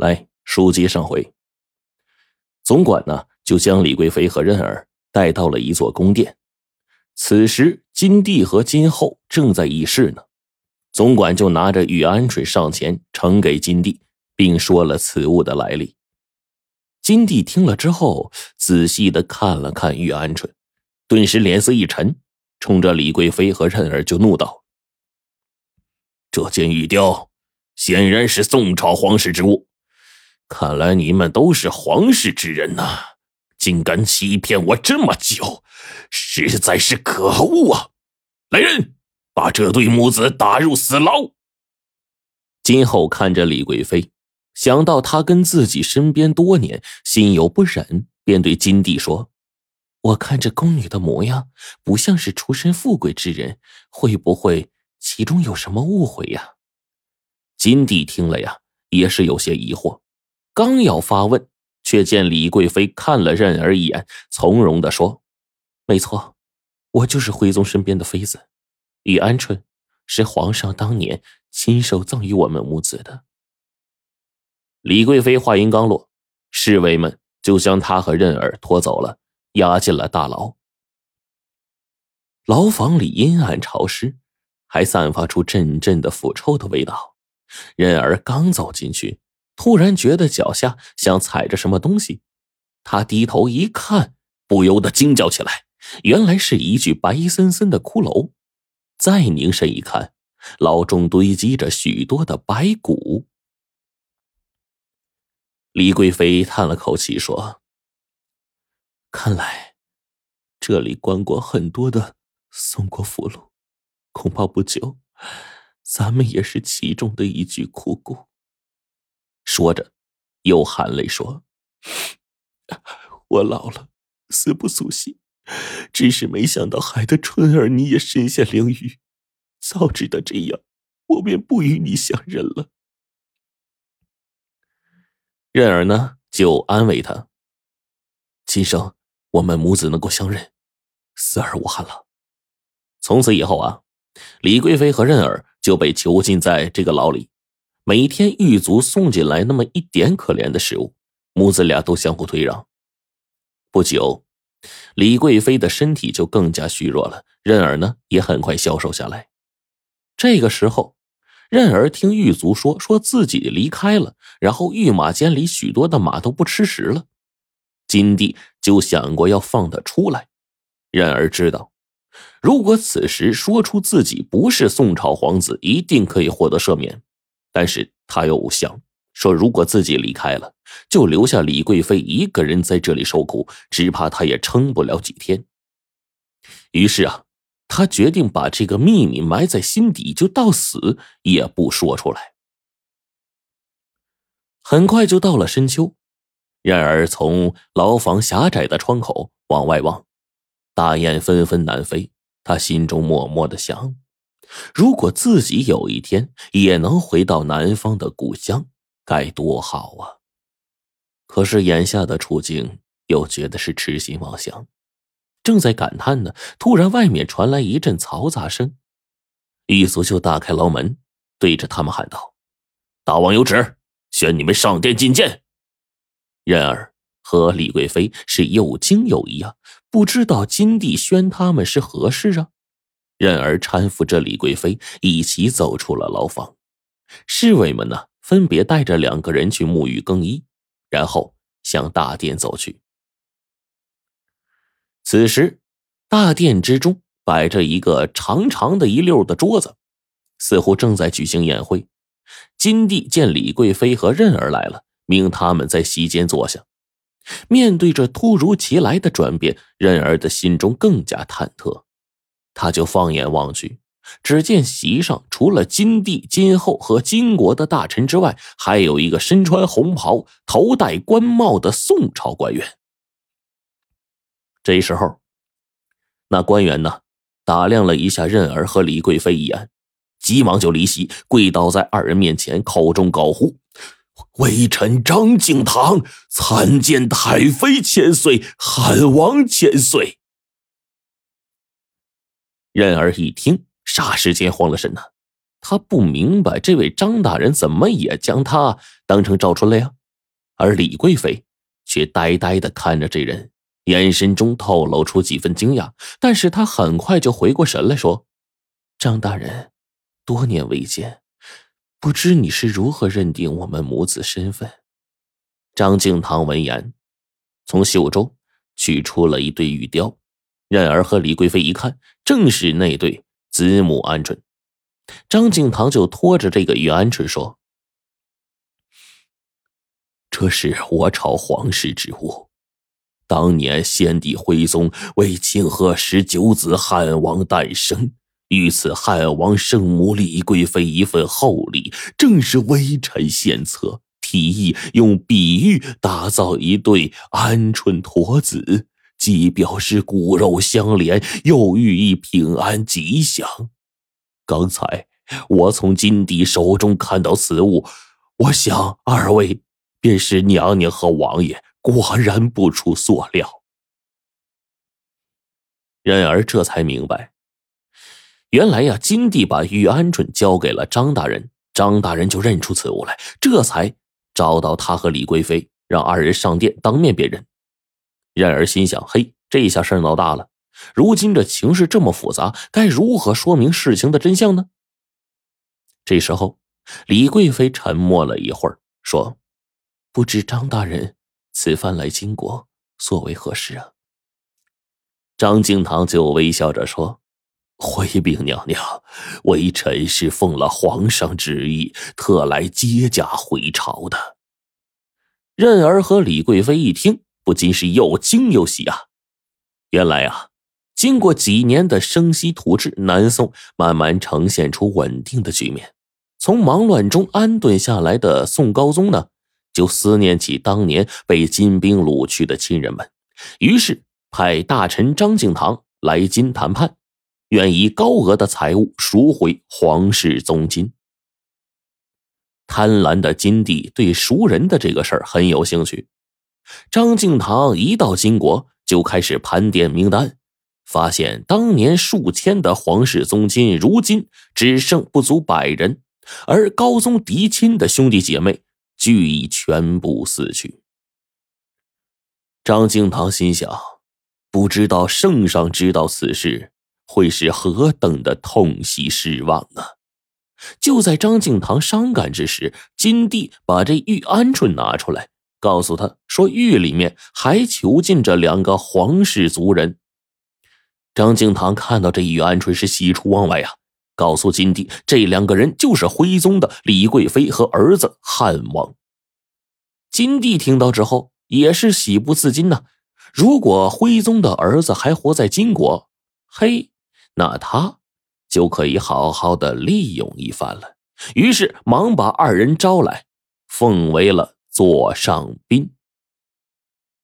来，书接上回。总管呢，就将李贵妃和任儿带到了一座宫殿。此时，金帝和金后正在议事呢。总管就拿着玉鹌鹑上前呈给金帝，并说了此物的来历。金帝听了之后，仔细的看了看玉鹌鹑，顿时脸色一沉，冲着李贵妃和任儿就怒道：“这件玉雕显然是宋朝皇室之物。”看来你们都是皇室之人呐，竟敢欺骗我这么久，实在是可恶啊！来人，把这对母子打入死牢。今后看着李贵妃，想到她跟自己身边多年，心有不忍，便对金帝说：“我看这宫女的模样，不像是出身富贵之人，会不会其中有什么误会呀？”金帝听了呀，也是有些疑惑。刚要发问，却见李贵妃看了任儿一眼，从容的说：“没错，我就是徽宗身边的妃子，李鹌鹑是皇上当年亲手赠予我们母子的。”李贵妃话音刚落，侍卫们就将她和任儿拖走了，押进了大牢。牢房里阴暗潮湿，还散发出阵阵的腐臭的味道。任儿刚走进去。突然觉得脚下像踩着什么东西，他低头一看，不由得惊叫起来。原来是一具白森森的骷髅。再凝神一看，牢中堆积着许多的白骨。李贵妃叹了口气说：“看来这里关过很多的宋国俘虏，恐怕不久，咱们也是其中的一具枯骨。”说着，又含泪说：“我老了，死不足惜，只是没想到害得春儿你也身陷囹圄。早知道这样，我便不与你相认了。”任儿呢，就安慰他：“今生我们母子能够相认，死而无憾了。”从此以后啊，李贵妃和任儿就被囚禁在这个牢里。每天狱卒送进来那么一点可怜的食物，母子俩都相互推让。不久，李贵妃的身体就更加虚弱了，任儿呢也很快消瘦下来。这个时候，任儿听狱卒说，说自己离开了，然后御马监里许多的马都不吃食了。金帝就想过要放他出来。任儿知道，如果此时说出自己不是宋朝皇子，一定可以获得赦免。但是他又想说，如果自己离开了，就留下李贵妃一个人在这里受苦，只怕她也撑不了几天。于是啊，他决定把这个秘密埋在心底，就到死也不说出来。很快就到了深秋，然而从牢房狭窄的窗口往外望，大雁纷纷南飞，他心中默默的想。如果自己有一天也能回到南方的故乡，该多好啊！可是眼下的处境又觉得是痴心妄想。正在感叹呢，突然外面传来一阵嘈杂声，狱卒就打开牢门，对着他们喊道：“大王有旨，宣你们上殿觐见。”然而和李贵妃是又惊又疑啊，不知道金帝宣他们是何事啊？任儿搀扶着李贵妃一起走出了牢房，侍卫们呢，分别带着两个人去沐浴更衣，然后向大殿走去。此时，大殿之中摆着一个长长的一溜的桌子，似乎正在举行宴会。金帝见李贵妃和任儿来了，命他们在席间坐下。面对着突如其来的转变，任儿的心中更加忐忑。他就放眼望去，只见席上除了金帝、金后和金国的大臣之外，还有一个身穿红袍、头戴官帽的宋朝官员。这时候，那官员呢，打量了一下任儿和李贵妃一眼，急忙就离席，跪倒在二人面前，口中高呼：“微臣张敬堂参见太妃千岁，汉王千岁。”任儿一听，霎时间慌了神呐！他不明白这位张大人怎么也将他当成赵春了呀。而李贵妃却呆呆的看着这人，眼神中透露出几分惊讶，但是她很快就回过神来说：“张大人，多年未见，不知你是如何认定我们母子身份？”张敬堂闻言，从袖中取出了一对玉雕，任儿和李贵妃一看，正是那对子母鹌鹑。张敬堂就拖着这个玉鹌鹑说：“这是我朝皇室之物，当年先帝徽宗为庆贺十九子汉王诞生，于此汉王圣母李贵妃一份厚礼，正是微臣献策。”提议用比喻打造一对鹌鹑驼子，既表示骨肉相连，又寓意平安吉祥。刚才我从金帝手中看到此物，我想二位便是娘娘和王爷，果然不出所料。然而这才明白，原来呀，金帝把玉鹌鹑交给了张大人，张大人就认出此物来，这才。找到他和李贵妃，让二人上殿当面辨认。然而心想：嘿，这下事闹大了。如今这情势这么复杂，该如何说明事情的真相呢？这时候，李贵妃沉默了一会儿，说：“不知张大人此番来金国，所为何事啊？”张敬堂就微笑着说：“回禀娘娘，微臣是奉了皇上旨意，特来接驾回朝的。”任儿和李贵妃一听，不禁是又惊又喜啊！原来啊，经过几年的生息土质，南宋慢慢呈现出稳定的局面。从忙乱中安顿下来的宋高宗呢，就思念起当年被金兵掳去的亲人们，于是派大臣张敬堂来京谈判。愿以高额的财物赎回皇室宗金。贪婪的金帝对赎人的这个事儿很有兴趣。张敬堂一到金国，就开始盘点名单，发现当年数千的皇室宗亲，如今只剩不足百人，而高宗嫡亲的兄弟姐妹俱已全部死去。张敬堂心想：不知道圣上知道此事。会是何等的痛惜失望啊！就在张敬堂伤感之时，金帝把这玉鹌鹑拿出来，告诉他说：“狱里面还囚禁着两个皇室族人。”张敬堂看到这一鹌鹑是喜出望外呀，告诉金帝，这两个人就是徽宗的李贵妃和儿子汉王。金帝听到之后也是喜不自禁呐，如果徽宗的儿子还活在金国，嘿。那他就可以好好的利用一番了。于是忙把二人招来，奉为了座上宾。